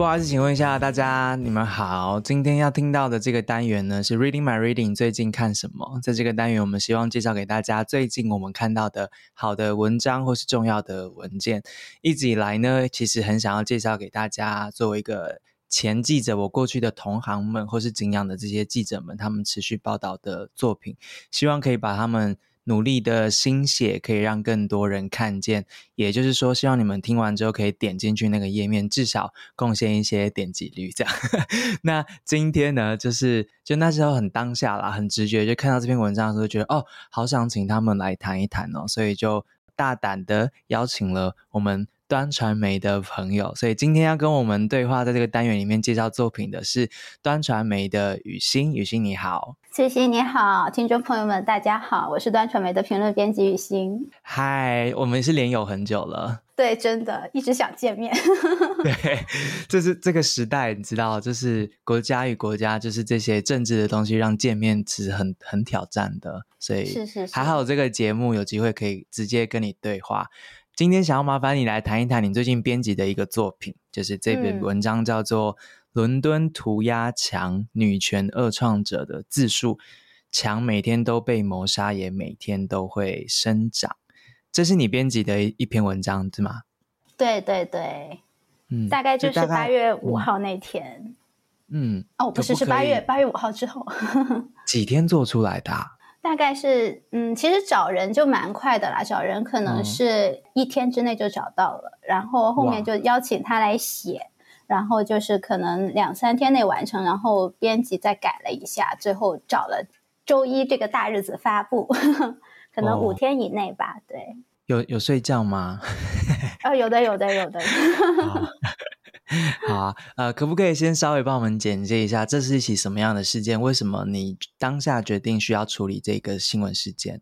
不好意思，请问一下大家，你们好。今天要听到的这个单元呢，是 Reading My Reading 最近看什么？在这个单元，我们希望介绍给大家最近我们看到的好的文章或是重要的文件。一直以来呢，其实很想要介绍给大家，作为一个前记者，我过去的同行们或是敬仰的这些记者们，他们持续报道的作品，希望可以把他们。努力的心血可以让更多人看见，也就是说，希望你们听完之后可以点进去那个页面，至少贡献一些点击率。这样，那今天呢，就是就那时候很当下啦，很直觉，就看到这篇文章的时候，觉得哦，好想请他们来谈一谈哦，所以就大胆的邀请了我们。端传媒的朋友，所以今天要跟我们对话，在这个单元里面介绍作品的是端传媒的雨欣。雨欣你好，智行你好，听众朋友们大家好，我是端传媒的评论编辑雨欣。嗨，我们是连友很久了，对，真的一直想见面。对，就是这个时代，你知道，就是国家与国家，就是这些政治的东西，让见面其实很很挑战的，所以是是是，还好这个节目有机会可以直接跟你对话。今天想要麻烦你来谈一谈你最近编辑的一个作品，就是这篇文章叫做《伦敦涂鸦墙：女权二创者的自述》，墙每天都被谋杀，也每天都会生长。这是你编辑的一篇文章，对吗？对对对，嗯，大概就是八月五号那天，嗯，哦，不是，是八月八月五号之后，几天做出来的啊？大概是，嗯，其实找人就蛮快的啦，找人可能是一天之内就找到了，嗯、然后后面就邀请他来写，然后就是可能两三天内完成，然后编辑再改了一下，最后找了周一这个大日子发布，呵 呵可能五天以内吧，哦、对。有有睡觉吗？哦，有的，有的，有的。好啊，呃，可不可以先稍微帮我们简介一下，这是一起什么样的事件？为什么你当下决定需要处理这个新闻事件？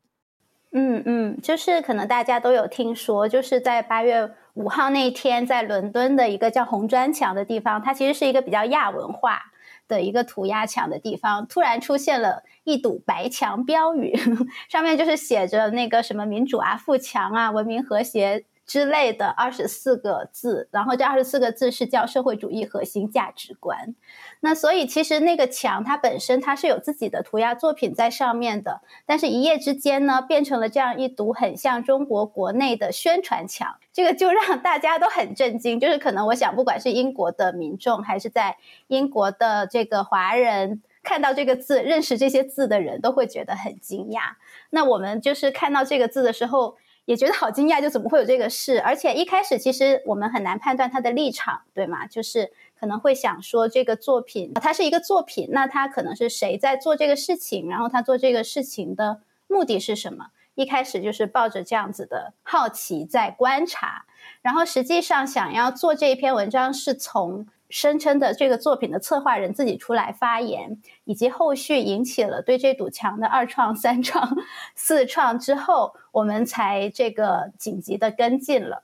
嗯嗯，就是可能大家都有听说，就是在八月五号那一天，在伦敦的一个叫红砖墙的地方，它其实是一个比较亚文化的一个涂鸦墙的地方，突然出现了一堵白墙标语，上面就是写着那个什么民主啊、富强啊、文明和谐。之类的二十四个字，然后这二十四个字是叫社会主义核心价值观。那所以其实那个墙它本身它是有自己的涂鸦作品在上面的，但是一夜之间呢，变成了这样一堵很像中国国内的宣传墙，这个就让大家都很震惊。就是可能我想，不管是英国的民众还是在英国的这个华人，看到这个字、认识这些字的人都会觉得很惊讶。那我们就是看到这个字的时候。也觉得好惊讶，就怎么会有这个事？而且一开始其实我们很难判断他的立场，对吗？就是可能会想说这个作品它是一个作品，那他可能是谁在做这个事情？然后他做这个事情的目的是什么？一开始就是抱着这样子的好奇在观察，然后实际上想要做这一篇文章是从。声称的这个作品的策划人自己出来发言，以及后续引起了对这堵墙的二创、三创、四创之后，我们才这个紧急的跟进了。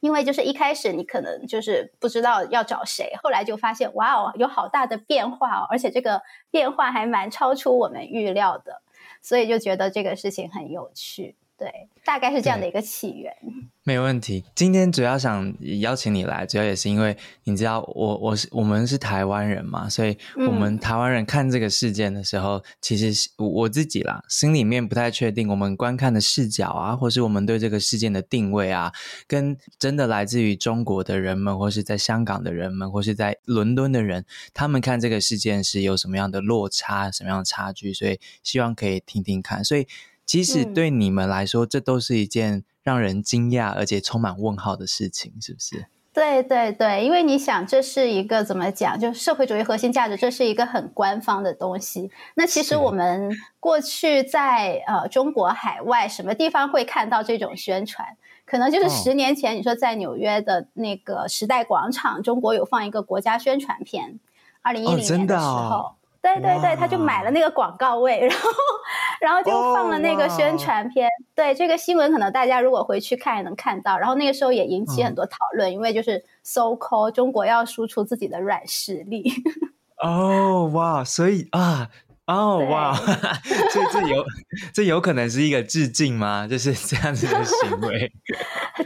因为就是一开始你可能就是不知道要找谁，后来就发现哇哦，有好大的变化哦，而且这个变化还蛮超出我们预料的，所以就觉得这个事情很有趣。对，大概是这样的一个起源。没问题。今天主要想邀请你来，主要也是因为你知道我，我我是我们是台湾人嘛，所以我们台湾人看这个事件的时候，嗯、其实我自己啦，心里面不太确定，我们观看的视角啊，或是我们对这个事件的定位啊，跟真的来自于中国的人们，或是在香港的人们，或是在伦敦的人，他们看这个事件是有什么样的落差，什么样的差距，所以希望可以听听看，所以。其实对你们来说，嗯、这都是一件让人惊讶而且充满问号的事情，是不是？对对对，因为你想，这是一个怎么讲？就社会主义核心价值，这是一个很官方的东西。那其实我们过去在呃中国海外什么地方会看到这种宣传？可能就是十年前，你说在纽约的那个时代广场，哦、中国有放一个国家宣传片，二零一零年的时候。哦对对对，他就买了那个广告位，然后然后就放了那个宣传片。Oh, 对，这个新闻可能大家如果回去看也能看到。然后那个时候也引起很多讨论，嗯、因为就是 so-called 中国要输出自己的软实力。哦，哇，所以啊。哦，哇，所以这有 这有可能是一个致敬吗？就是这样子的行为，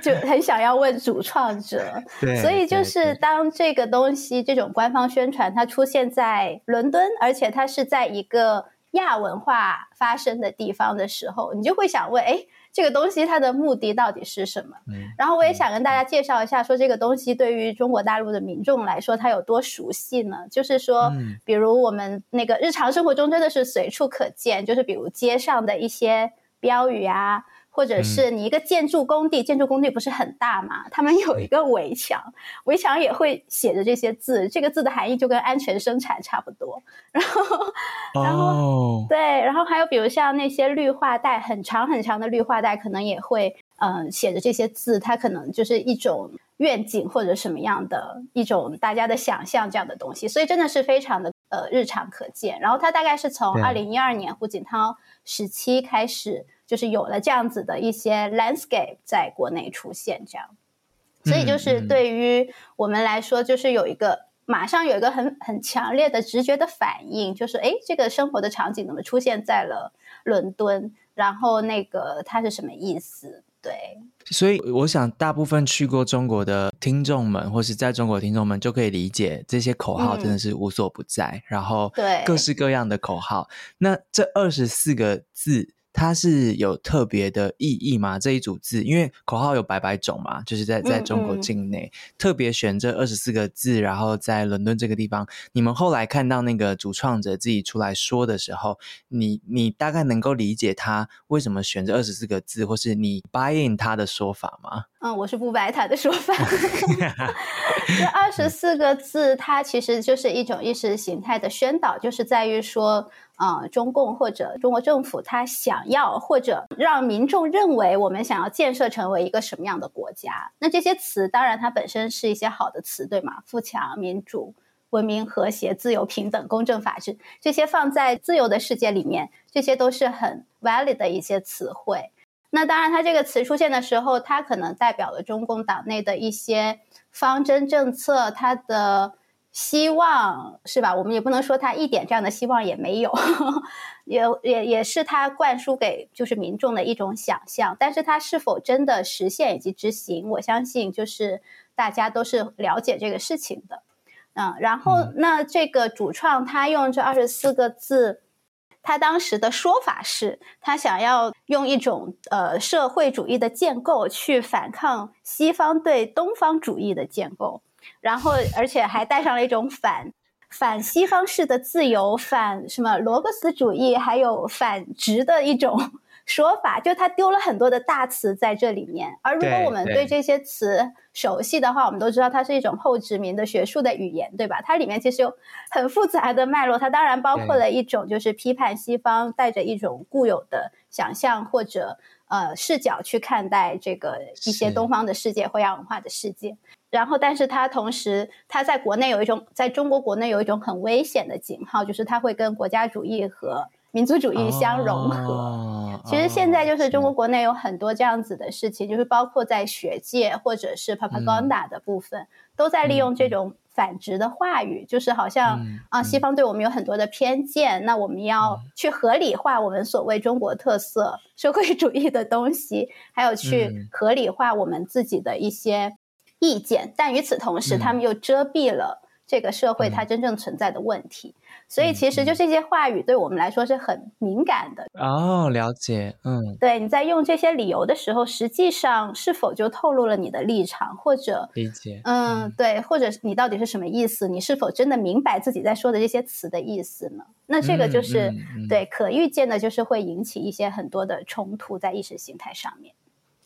就很想要问主创者。对，所以就是当这个东西这种官方宣传它出现在伦敦，而且它是在一个亚文化发生的地方的时候，你就会想问，哎。这个东西它的目的到底是什么？嗯，然后我也想跟大家介绍一下，说这个东西对于中国大陆的民众来说，它有多熟悉呢？就是说，比如我们那个日常生活中真的是随处可见，就是比如街上的一些标语啊。或者是你一个建筑工地，嗯、建筑工地不是很大嘛？他们有一个围墙，围墙也会写着这些字。这个字的含义就跟安全生产差不多。然后，然后、哦、对，然后还有比如像那些绿化带，很长很长的绿化带，可能也会嗯、呃、写着这些字。它可能就是一种愿景或者什么样的一种大家的想象这样的东西。所以真的是非常的呃日常可见。然后它大概是从二零一二年胡锦涛时期开始。就是有了这样子的一些 landscape 在国内出现，这样，所以就是对于我们来说，就是有一个马上有一个很很强烈的直觉的反应，就是哎，这个生活的场景怎么出现在了伦敦？然后那个它是什么意思？对，所以我想大部分去过中国的听众们，或是在中国的听众们就可以理解，这些口号真的是无所不在，嗯、然后对各式各样的口号。那这二十四个字。它是有特别的意义吗？这一组字，因为口号有百百种嘛，就是在在中国境内嗯嗯特别选这二十四个字，然后在伦敦这个地方，你们后来看到那个主创者自己出来说的时候，你你大概能够理解他为什么选这二十四个字，或是你 buy in 他的说法吗？嗯，我是不 buy 他的说法。这二十四个字，它其实就是一种意识形态的宣导，就是在于说，啊、呃，中共或者中国政府，他想要或者让民众认为我们想要建设成为一个什么样的国家。那这些词，当然它本身是一些好的词，对吗？富强、民主、文明、和谐、自由、平等、公正、法治，这些放在自由的世界里面，这些都是很 valid 的一些词汇。那当然，它这个词出现的时候，它可能代表了中共党内的一些方针政策，它的希望是吧？我们也不能说它一点这样的希望也没有，也也也是它灌输给就是民众的一种想象。但是它是否真的实现以及执行，我相信就是大家都是了解这个事情的。嗯，然后那这个主创他用这二十四个字。他当时的说法是，他想要用一种呃社会主义的建构去反抗西方对东方主义的建构，然后而且还带上了一种反反西方式的自由，反什么罗格斯主义，还有反殖的一种。说法就他丢了很多的大词在这里面，而如果我们对这些词熟悉的话，我们都知道它是一种后殖民的学术的语言，对吧？它里面其实有很复杂的脉络，它当然包括了一种就是批判西方，带着一种固有的想象或者呃视角去看待这个一些东方的世界或亚文化的世界。然后，但是它同时，它在国内有一种，在中国国内有一种很危险的警号，就是它会跟国家主义和民族主义相融。合。哦、其实现在就是中国国内有很多这样子的事情，是就是包括在学界或者是 propaganda 的部分，嗯、都在利用这种反直的话语，嗯、就是好像、嗯、啊，西方对我们有很多的偏见，嗯、那我们要去合理化我们所谓中国特色社会主义的东西，还有去合理化我们自己的一些意见，但与此同时，他们又遮蔽了这个社会它真正存在的问题。所以其实就这些话语对我们来说是很敏感的哦，了解，嗯，对，你在用这些理由的时候，实际上是否就透露了你的立场，或者理解，嗯，嗯对，或者你到底是什么意思？你是否真的明白自己在说的这些词的意思呢？那这个就是、嗯嗯嗯、对可预见的，就是会引起一些很多的冲突在意识形态上面。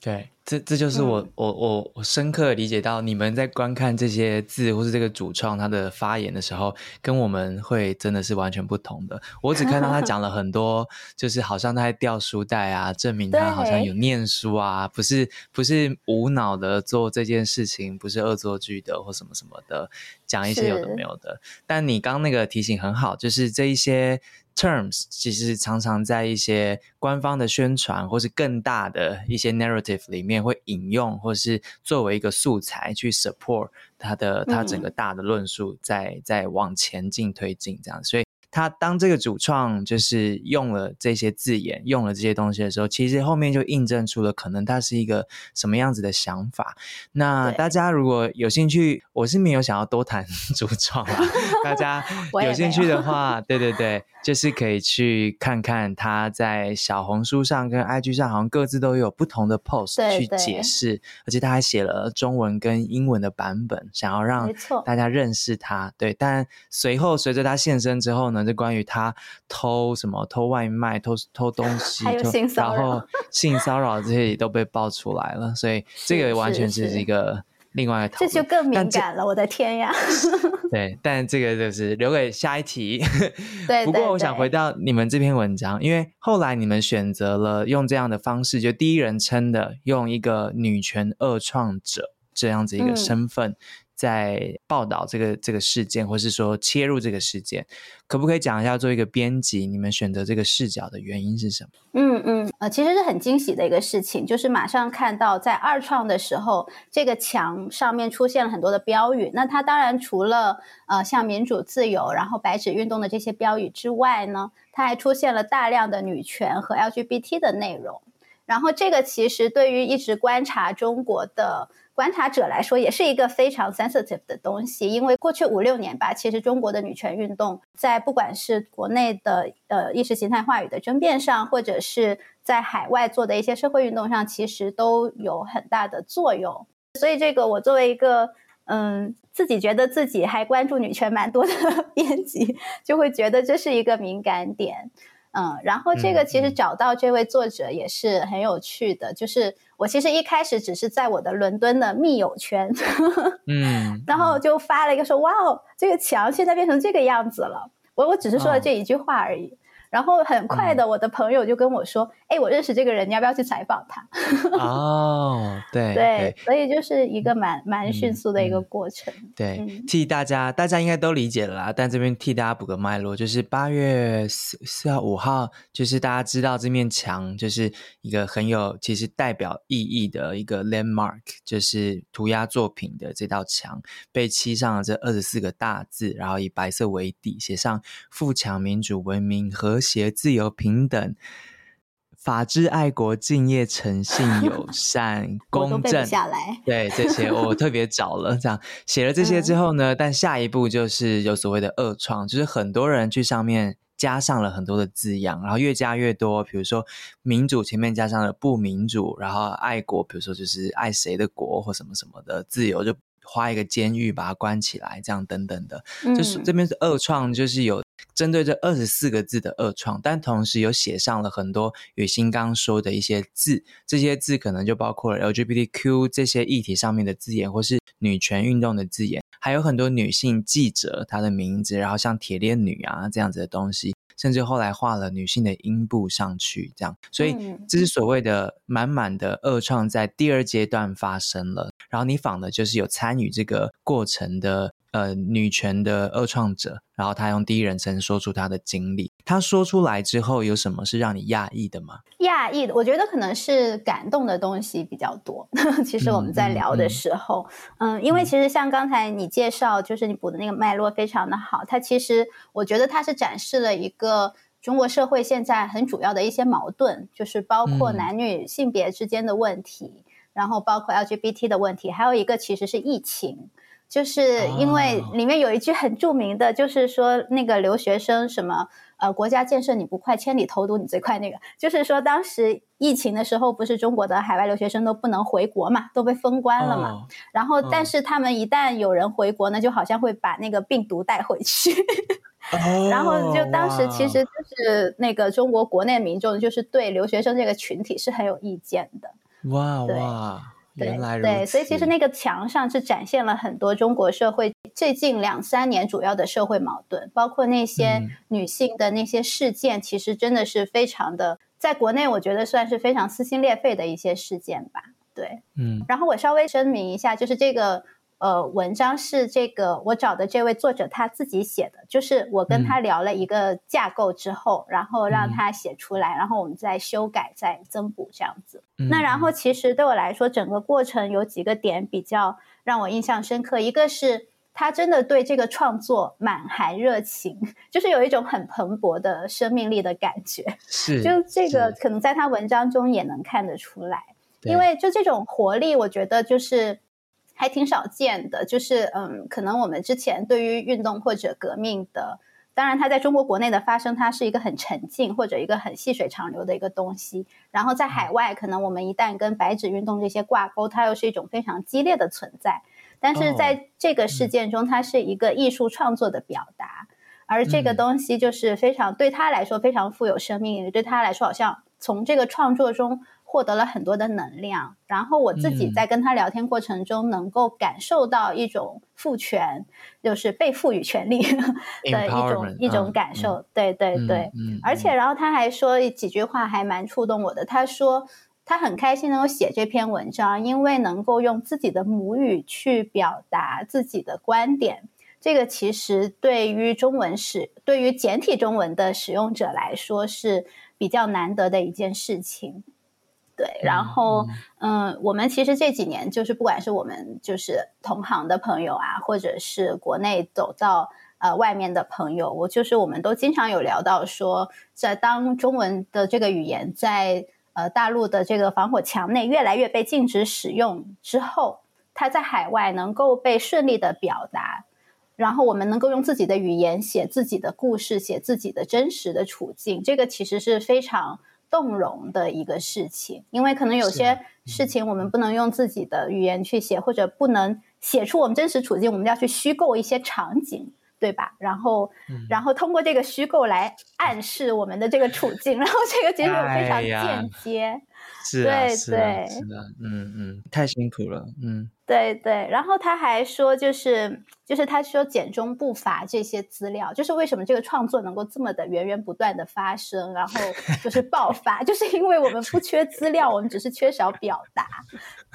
对，这这就是我、嗯、我我我深刻理解到，你们在观看这些字或是这个主创他的发言的时候，跟我们会真的是完全不同的。我只看到他讲了很多，就是好像他在掉书袋啊，证明他好像有念书啊，不是不是无脑的做这件事情，不是恶作剧的或什么什么的，讲一些有的没有的。但你刚那个提醒很好，就是这一些。Terms 其实常常在一些官方的宣传或是更大的一些 narrative 里面会引用，或是作为一个素材去 support 他的他整个大的论述在，在在往前进推进这样，所以。他当这个主创就是用了这些字眼，用了这些东西的时候，其实后面就印证出了可能他是一个什么样子的想法。那大家如果有兴趣，我是没有想要多谈 主创啊。大家 有兴趣的话，对对对，就是可以去看看他在小红书上跟 IG 上，好像各自都有不同的 post 去解释，而且他还写了中文跟英文的版本，想要让大家认识他。对，但随后随着他现身之后呢？是关于他偷什么、偷外卖、偷偷东西，然后性骚扰这些也都被爆出来了，所以这个完全是一个另外一个讨论。这就更敏感了，我的天呀！对，但这个就是留给下一题。对，不过我想回到你们这篇文章，因为后来你们选择了用这样的方式，就第一人称的，用一个女权二创者这样子一个身份。在报道这个这个事件，或是说切入这个事件，可不可以讲一下，做一个编辑，你们选择这个视角的原因是什么？嗯嗯，呃，其实是很惊喜的一个事情，就是马上看到在二创的时候，这个墙上面出现了很多的标语。那它当然除了呃像民主自由，然后白纸运动的这些标语之外呢，它还出现了大量的女权和 LGBT 的内容。然后这个其实对于一直观察中国的。观察者来说，也是一个非常 sensitive 的东西，因为过去五六年吧，其实中国的女权运动在不管是国内的呃意识形态话语的争辩上，或者是在海外做的一些社会运动上，其实都有很大的作用。所以，这个我作为一个嗯自己觉得自己还关注女权蛮多的 编辑，就会觉得这是一个敏感点。嗯，然后这个其实找到这位作者也是很有趣的，嗯、就是我其实一开始只是在我的伦敦的密友圈，嗯，然后就发了一个说，哇哦，这个墙现在变成这个样子了，我我只是说了这一句话而已。哦然后很快的，我的朋友就跟我说：“哎、嗯，我认识这个人，你要不要去采访他？”哦，对 对，所以就是一个蛮蛮迅速的一个过程。嗯嗯、对、嗯，替大家，大家应该都理解了啦。但这边替大家补个脉络，就是八月四四号、五号，就是大家知道这面墙就是一个很有其实代表意义的一个 landmark，就是涂鸦作品的这道墙被漆上了这二十四个大字，然后以白色为底，写上“富强、民主、文明和”和谐、自由、平等、法治、爱国、敬业、诚信、友 善、公正。下来，对这些我特别找了，这样写了这些之后呢，嗯，但下一步就是有所谓的恶创，就是很多人去上面加上了很多的字样，然后越加越多。比如说民主前面加上了不民主，然后爱国，比如说就是爱谁的国或什么什么的，自由就花一个监狱把它关起来，这样等等的。嗯，就是这边是恶创，就是有。针对这二十四个字的二创，但同时有写上了很多雨欣刚说的一些字，这些字可能就包括了 LGBTQ 这些议题上面的字眼，或是女权运动的字眼，还有很多女性记者她的名字，然后像铁链女啊这样子的东西，甚至后来画了女性的阴部上去，这样，所以这是所谓的满满的二创在第二阶段发生了，然后你仿的就是有参与这个过程的。呃，女权的二创者，然后他用第一人称说出他的经历。他说出来之后，有什么是让你讶异的吗？讶异的，我觉得可能是感动的东西比较多。其实我们在聊的时候，嗯，嗯，嗯，因为其实像刚才你介绍，就是你补的那个脉络非常的好。它其实我觉得它是展示了一个中国社会现在很主要的一些矛盾，就是包括男女性别之间的问题，嗯，然后包括 LGBT 的问题，还有一个其实是疫情。就是因为里面有一句很著名的，就是说那个留学生什么呃，国家建设你不快，千里投毒你最快。那个就是说当时疫情的时候，不是中国的海外留学生都不能回国嘛，都被封关了嘛。Oh. 然后但是他们一旦有人回国呢，就好像会把那个病毒带回去。Oh. 然后就当时其实就是那个中国国内民众就是对留学生这个群体是很有意见的。哇哇，原来。对，所以其实那个墙上是展现了很多中国社会最近两三年主要的社会矛盾，包括那些女性的那些事件，其实真的是非常的，在国内我觉得算是非常撕心裂肺的一些事件吧。对，嗯。然后我稍微声明一下，就是这个。呃，文章是这个我找的这位作者他自己写的，就是我跟他聊了一个架构之后，嗯、然后让他写出来，然后我们再修改、再增补这样子。嗯、那然后其实对我来说，整个过程有几个点比较让我印象深刻，一个是他真的对这个创作满含热情，就是有一种很蓬勃的生命力的感觉。是，就这个可能在他文章中也能看得出来，因为就这种活力，我觉得就是。还挺少见的，就是嗯，可能我们之前对于运动或者革命的，当然它在中国国内的发生，它是一个很沉静或者一个很细水长流的一个东西。然后在海外，可能我们一旦跟白纸运动这些挂钩，它又是一种非常激烈的存在。但是在这个事件中，它是一个艺术创作的表达，而这个东西就是非常对他来说非常富有生命力，对他来说好像从这个创作中。获得了很多的能量，然后我自己在跟他聊天过程中，能够感受到一种赋权，就是被赋予权利 的一种一种感受。对对对，而且然后他还说几句话还蛮触动我的。他说他很开心能够写这篇文章，因为能够用自己的母语去表达自己的观点。这个其实对于中文使对于简体中文的使用者来说是比较难得的一件事情。对，然后嗯，嗯，我们其实这几年就是不管是我们就是同行的朋友啊，或者是国内走到呃外面的朋友，我就是我们都经常有聊到说，在当中文的这个语言在呃大陆的这个防火墙内越来越被禁止使用之后，它在海外能够被顺利的表达，然后我们能够用自己的语言写自己的故事，写自己的真实的处境，这个其实是非常。动容的一个事情，因为可能有些事。情我们不能用自己的语言去写，或者不能写出我们真实处境，我们要去虚构一些场景，对吧？然后，嗯、然后通过这个虚构来暗示我们的这个处境，然后这个结果非常间接。是啊，对对，是的，嗯嗯，太辛苦了，嗯，对对。然后他还说，就是就是他说简中不乏这些资料，就是为什么这个创作能够这么的源源不断的发生，然后就是爆发，就是因为我们不缺资料，我们只是缺少表达。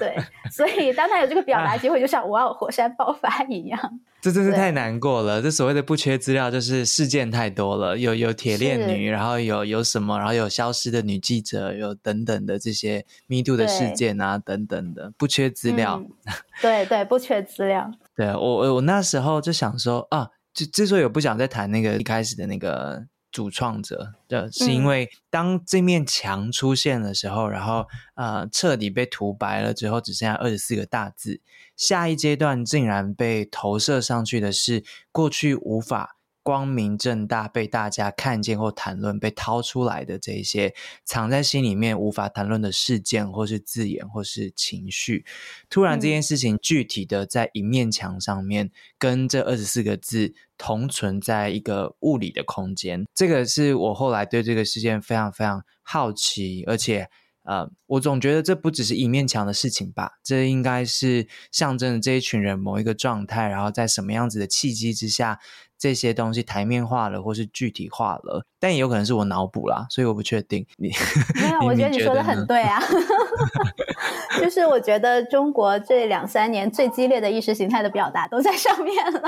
对，所以当他有这个表达机会，就像哇，火山爆发一样。这真是太难过了。这所谓的不缺资料，就是事件太多了，有有铁链女，然后有有什么，然后有消失的女记者，有等等的这些 Me Too 的事件啊，等等的，不缺资料。嗯、对对，不缺资料。对我我我那时候就想说啊，就之所以我不想再谈那个一开始的那个。主创者的是因为当这面墙出现的时候，嗯、然后呃彻底被涂白了之后，只剩下二十四个大字。下一阶段竟然被投射上去的是过去无法。光明正大被大家看见或谈论，被掏出来的这些藏在心里面无法谈论的事件，或是字眼，或是情绪，突然这件事情具体的在一面墙上面，跟这二十四个字同存在一个物理的空间。这个是我后来对这个事件非常非常好奇，而且呃，我总觉得这不只是一面墙的事情吧，这应该是象征着这一群人某一个状态，然后在什么样子的契机之下。这些东西台面化了，或是具体化了，但也有可能是我脑补啦，所以我不确定。你没有，我觉得你说的很对啊。就是我觉得中国这两三年最激烈的意识形态的表达都在上面了。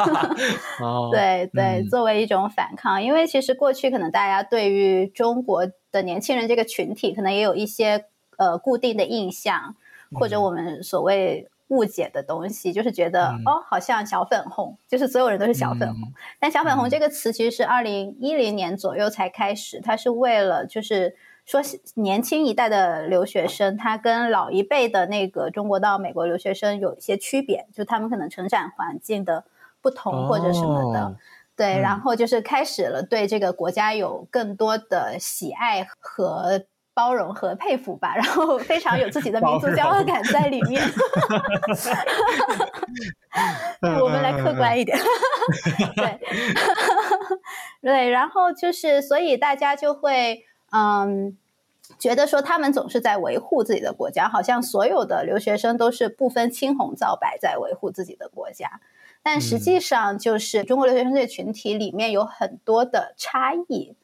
哦，对对，作为一种反抗，因为其实过去可能大家对于中国的年轻人这个群体，可能也有一些呃固定的印象，或者我们所谓。误解的东西，就是觉得、嗯、哦，好像小粉红，就是所有人都是小粉红。嗯、但小粉红这个词其实是二零一零年左右才开始，它是为了就是说年轻一代的留学生，他跟老一辈的那个中国到美国留学生有一些区别，就他们可能成长环境的不同或者什么的，哦、对，然后就是开始了对这个国家有更多的喜爱和。包容和佩服吧，然后 非常有自己的民族骄傲感在里面。我们来客观一点，对，对，然后就是，所以大家就会，嗯，觉得说他们总是在维护自己的国家，好像所有的留学生都是不分青红皂白在维护自己的国家。但实际上，就是中国留学生这个群体里面有很多的差异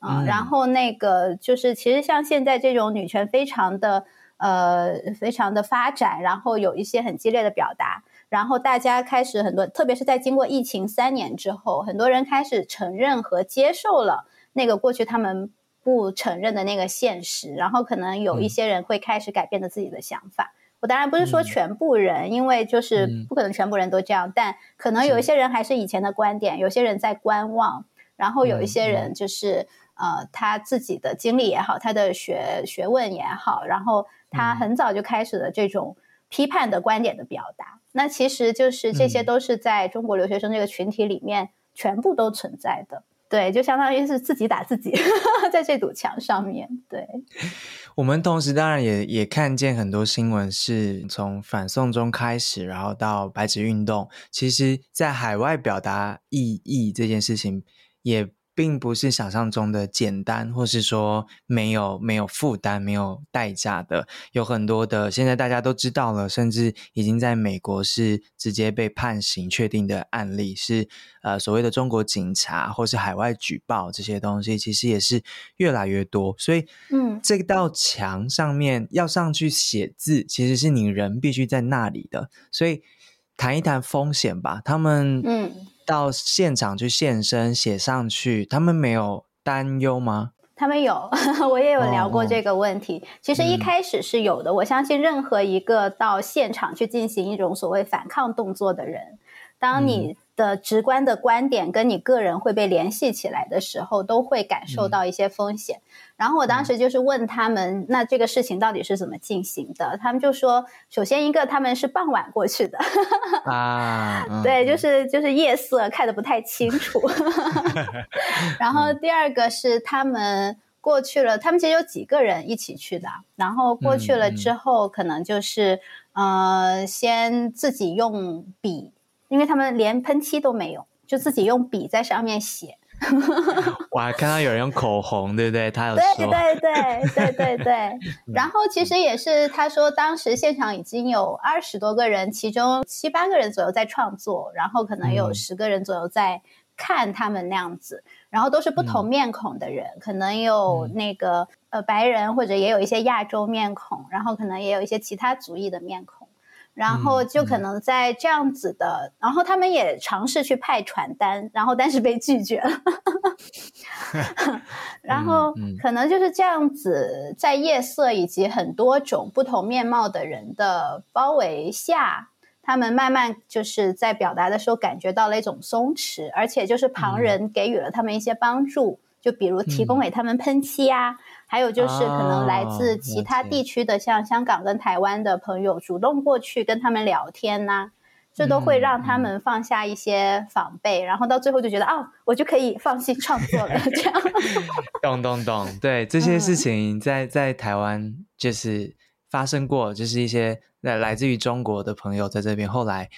啊。然后那个就是，其实像现在这种女权非常的呃非常的发展，然后有一些很激烈的表达，然后大家开始很多，特别是在经过疫情三年之后，很多人开始承认和接受了那个过去他们不承认的那个现实，然后可能有一些人会开始改变了自己的想法。我当然不是说全部人，嗯，因为就是不可能全部人都这样，嗯，但可能有一些人还是以前的观点，有些人在观望，然后有一些人就是，嗯，呃，他自己的经历也好，他的学学问也好，然后他很早就开始了这种批判的观点的表达。嗯，那其实就是这些都是在中国留学生这个群体里面全部都存在的。对，就相当于是自己打自己，在这堵墙上面。对，我们同时当然也也看见很多新闻，是从反送中开始，然后到白纸运动，其实在海外表达异议这件事情也。并不是想象中的简单，或是说没有没有负担、没有代价的，有很多的。现在大家都知道了，甚至已经在美国是直接被判刑确定的案例，是呃所谓的中国警察或是海外举报这些东西，其实也是越来越多。所以，嗯，这道墙上面要上去写字，其实是你人必须在那里的。所以，谈一谈风险吧，他们嗯。到现场去现身写上去，他们没有担忧吗？他们有，我也有聊过这个问题。哦、其实一开始是有的、嗯。我相信任何一个到现场去进行一种所谓反抗动作的人，当你的直观的观点跟你个人会被联系起来的时候，都会感受到一些风险。嗯然后我当时就是问他们，那这个事情到底是怎么进行的？他们就说，首先一个他们是傍晚过去的，啊，对，就是就是夜色看的不太清楚。然后第二个是他们过去了，他们其实有几个人一起去的。然后过去了之后，可能就是呃，先自己用笔，因为他们连喷漆都没有，就自己用笔在上面写。我还看到有人用口红，对不对？他有对对对对对。然后其实也是，他说当时现场已经有二十多个人，其中七八个人左右在创作，然后可能有十个人左右在看他们那样子，然后都是不同面孔的人，可能有那个呃白人，或者也有一些亚洲面孔，然后可能也有一些其他族裔的面孔。然后就可能在这样子的，然后他们也尝试去派传单，然后但是被拒绝了。然后可能就是这样子，在夜色以及很多种不同面貌的人的包围下，他们慢慢就是在表达的时候感觉到了一种松弛，而且就是旁人给予了他们一些帮助，嗯、就比如提供给他们喷漆啊。还有就是，可能来自其他地区的，像香港跟台湾的朋友，主动过去跟他们聊天呐、啊，这都会让他们放下一些防备，然后到最后就觉得，哦，我就可以放心创作了。这样，懂懂懂，对这些事情在在台湾就是发生过，就是一些来来自于中国的朋友在这边，后来。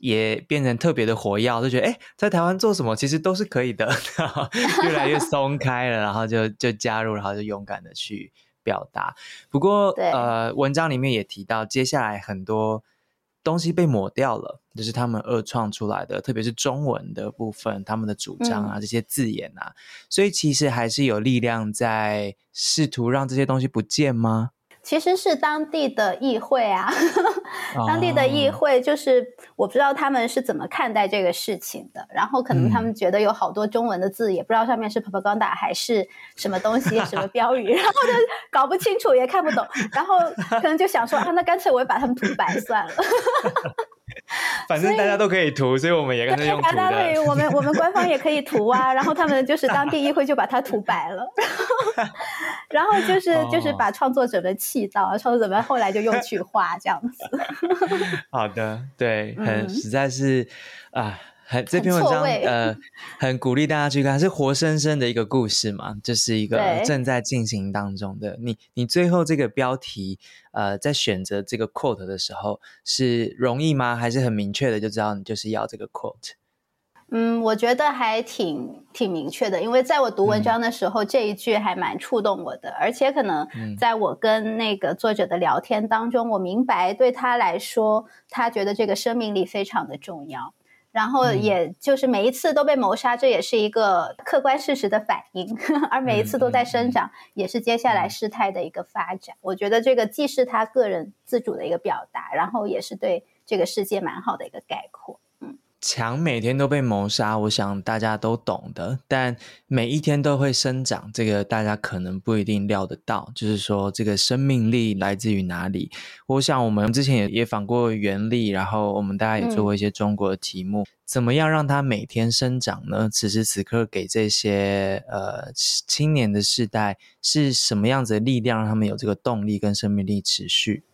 也变成特别的活跃，就觉得哎，在台湾做什么其实都是可以的，然后越来越松开了，然后就就加入，然后就勇敢的去表达。不过呃，文章里面也提到，接下来很多东西被抹掉了，就是他们二创出来的，特别是中文的部分，他们的主张啊，这些字眼啊，嗯，所以其实还是有力量在试图让这些东西不见吗？其实是当地的议会啊，当地的议会就是我不知道他们是怎么看待这个事情的，然后可能他们觉得有好多中文的字，也不知道上面是 propaganda 还是什么东西、什么标语，然后就搞不清楚也看不懂，然后可能就想说啊，那干脆我也把他们涂白算了。反正大家都可以涂，所以我们也跟着用涂的。大家可以，我们我们官方也可以涂啊。然后他们就是当地议会就把它涂白了，然后就是就是把创作者们气到，创作者们后来就又去画这样子。好的，对，很实在是啊。很这篇文章呃，很鼓励大家去看，是活生生的一个故事嘛，这、就是一个正在进行当中的。你你最后这个标题呃，在选择这个 quote 的时候是容易吗？还是很明确的就知道你就是要这个 quote？嗯，我觉得还挺挺明确的，因为在我读文章的时候，嗯、这一句还蛮触动我的，而且可能在我跟那个作者的聊天当中，我明白对他来说，他觉得这个生命力非常的重要。然后也就是每一次都被谋杀，这也是一个客观事实的反应，而每一次都在生长，也是接下来事态的一个发展。我觉得这个既是他个人自主的一个表达，然后也是对这个世界蛮好的一个概括。墙每天都被谋杀，我想大家都懂的。但每一天都会生长，这个大家可能不一定料得到。就是说，这个生命力来自于哪里？我想我们之前也也访过袁立，然后我们大家也做过一些中国的题目，嗯、怎么样让它每天生长呢？此时此刻，给这些呃青年的世代是什么样子的力量，让他们有这个动力跟生命力持续？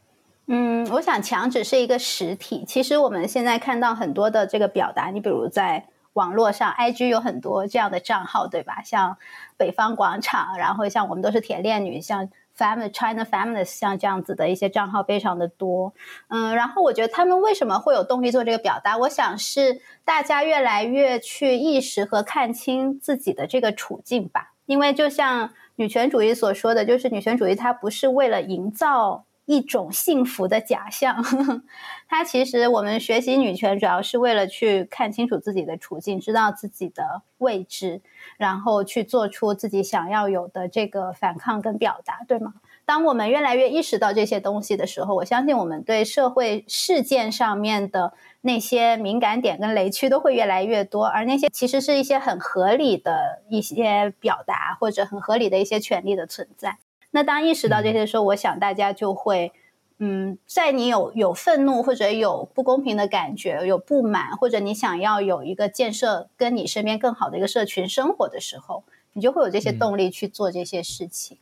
嗯，我想墙只是一个实体。其实我们现在看到很多的这个表达，你比如在网络上，IG 有很多这样的账号，对吧？像北方广场，然后像我们都是铁链女，像 Family China Families，像这样子的一些账号非常的多。嗯，然后我觉得他们为什么会有动力做这个表达？我想是大家越来越去意识和看清自己的这个处境吧。因为就像女权主义所说的，就是女权主义它不是为了营造。一种幸福的假象，它其实我们学习女权主要是为了去看清楚自己的处境，知道自己的位置，然后去做出自己想要有的这个反抗跟表达，对吗？当我们越来越意识到这些东西的时候，我相信我们对社会事件上面的那些敏感点跟雷区都会越来越多，而那些其实是一些很合理的一些表达，或者很合理的一些权利的存在。那当意识到这些的时候，我想大家就会，嗯，在你有有愤怒或者有不公平的感觉、有不满，或者你想要有一个建设跟你身边更好的一个社群生活的时候，你就会有这些动力去做这些事情。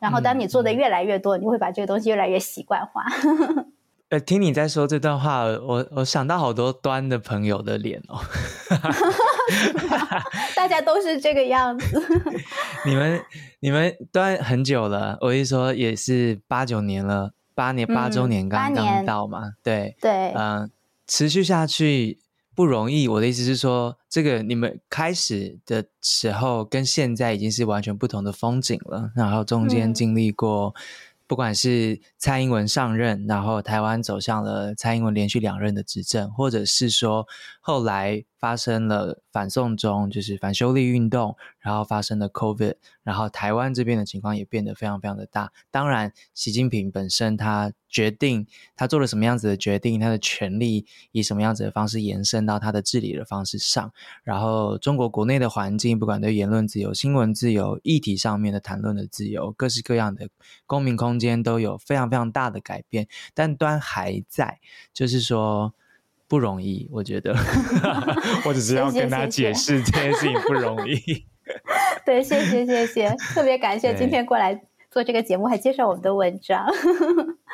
然后，当你做的越来越多，你就会把这个东西越来越习惯化。呃，听你在说这段话，我我想到好多端的朋友的脸哦。大家都是这个样子。你们你们端很久了，我一说也是八九年了，八年八周年刚刚到嘛，嗯、对对，嗯、呃，持续下去不容易。我的意思是说，这个你们开始的时候跟现在已经是完全不同的风景了，然后中间经历过。嗯不管是蔡英文上任，然后台湾走向了蔡英文连续两任的执政，或者是说后来发生了反送中，就是反修例运动，然后发生了 COVID，然后台湾这边的情况也变得非常非常的大。当然，习近平本身他决定他做了什么样子的决定，他的权力以什么样子的方式延伸到他的治理的方式上。然后中国国内的环境，不管对言论自由、新闻自由、议题上面的谈论的自由，各式各样的公民空间都有非常非常大的改变，但端还在，就是说。不容易，我觉得，我只是要跟他解释这件事情不容易。对，谢谢谢谢，特别感谢今天过来做这个节目，还介绍我们的文章。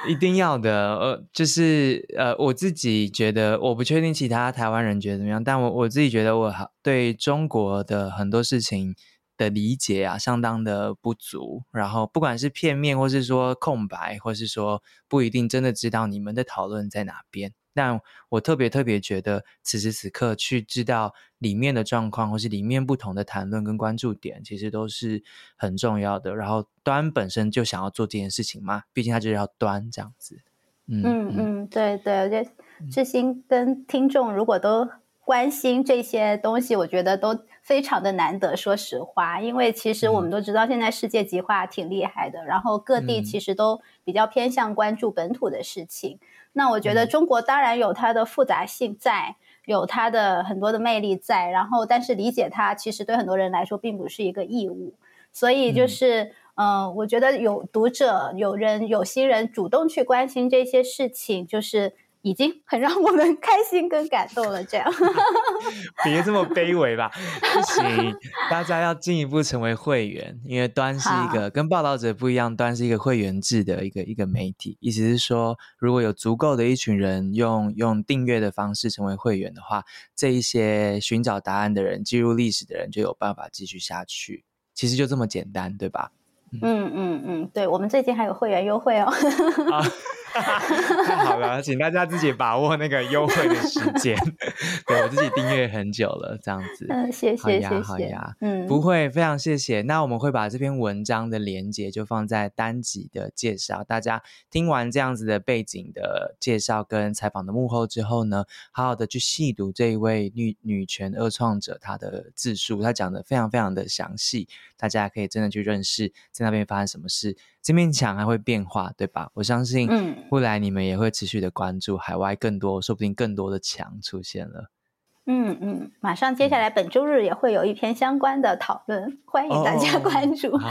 一定要的，呃，就是呃，我自己觉得，我不确定其他台湾人觉得怎么样，但我我自己觉得，我好对中国的很多事情的理解啊，相当的不足。然后，不管是片面，或是说空白，或是说不一定真的知道你们的讨论在哪边。但我特别特别觉得，此时此刻去知道里面的状况，或是里面不同的谈论跟关注点，其实都是很重要的。然后端本身就想要做这件事情嘛，毕竟他就是要端这样子。嗯嗯嗯，对对，我觉得志新跟听众如果都关心这些东西，我觉得都非常的难得。说实话，因为其实我们都知道，现在世界极化挺厉害的，然后各地其实都比较偏向关注本土的事情。那我觉得中国当然有它的复杂性在，有它的很多的魅力在，然后但是理解它其实对很多人来说并不是一个义务，所以就是嗯、呃，我觉得有读者、有人、有心人主动去关心这些事情，就是。已经很让我们开心跟感动了，这样。别这么卑微吧，不行，大家要进一步成为会员，因为端是一个跟报道者不一样，端是一个会员制的一个一个媒体。意思是说，如果有足够的一群人用用订阅的方式成为会员的话，这一些寻找答案的人、记录历史的人就有办法继续下去。其实就这么简单，对吧？嗯嗯嗯，对，我们最近还有会员优惠哦。太 好了，请大家自己把握那个优惠的时间。对，我自己订阅很久了，这样子。嗯，谢谢，好呀，谢谢，好呀，嗯，不会，非常谢谢。那我们会把这篇文章的连接就放在单集的介绍，大家听完这样子的背景的介绍跟采访的幕后之后呢，好好的去细读这一位女女权二创者她的自述，她讲的非常非常的详细，大家可以真的去认识在那边发生什么事。这面墙还会变化，对吧？我相信，嗯，未来你们也会持续的关注海外更多，说不定更多的墙出现了。嗯嗯，马上接下来本周日也会有一篇相关的讨论，欢迎大家关注。哦、好，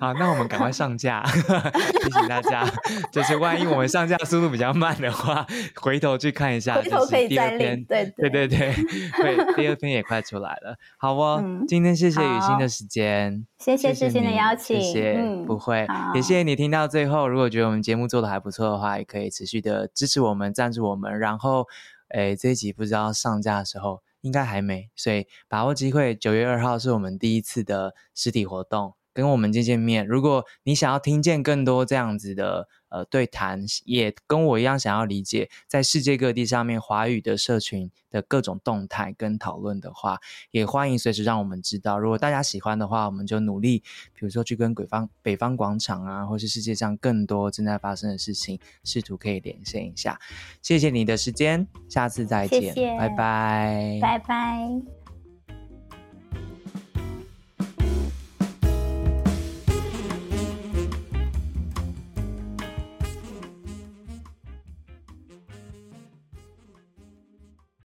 好，那我们赶快上架，提醒大家，就是万一我们上架速度比较慢的话，回头去看一下，回头可以再练。对对对对，对，第二篇也快出来了。好哦，嗯、今天谢谢雨欣的时间，谢谢志欣的邀请，谢谢，嗯、不会，也谢谢你听到最后。如果觉得我们节目做的还不错的话，也可以持续的支持我们，赞助我们，然后。诶，这一集不知道上架的时候应该还没，所以把握机会，九月二号是我们第一次的实体活动，跟我们见见面。如果你想要听见更多这样子的。呃，对谈也跟我一样想要理解，在世界各地上面华语的社群的各种动态跟讨论的话，也欢迎随时让我们知道。如果大家喜欢的话，我们就努力，比如说去跟北方北方广场啊，或是世界上更多正在发生的事情，试图可以连线一下。谢谢你的时间，下次再见，谢谢，拜拜，拜拜。